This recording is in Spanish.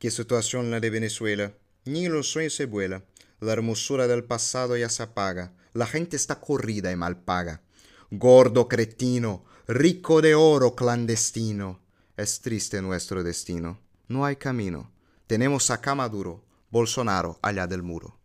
Qué situación la de Venezuela. Ni los sueños se vuela. La hermosura del pasado ya se apaga. La gente está corrida y mal paga. Gordo cretino, rico de oro clandestino. Es triste nuestro destino. No hay camino. Tenemos acá Maduro, Bolsonaro allá del muro.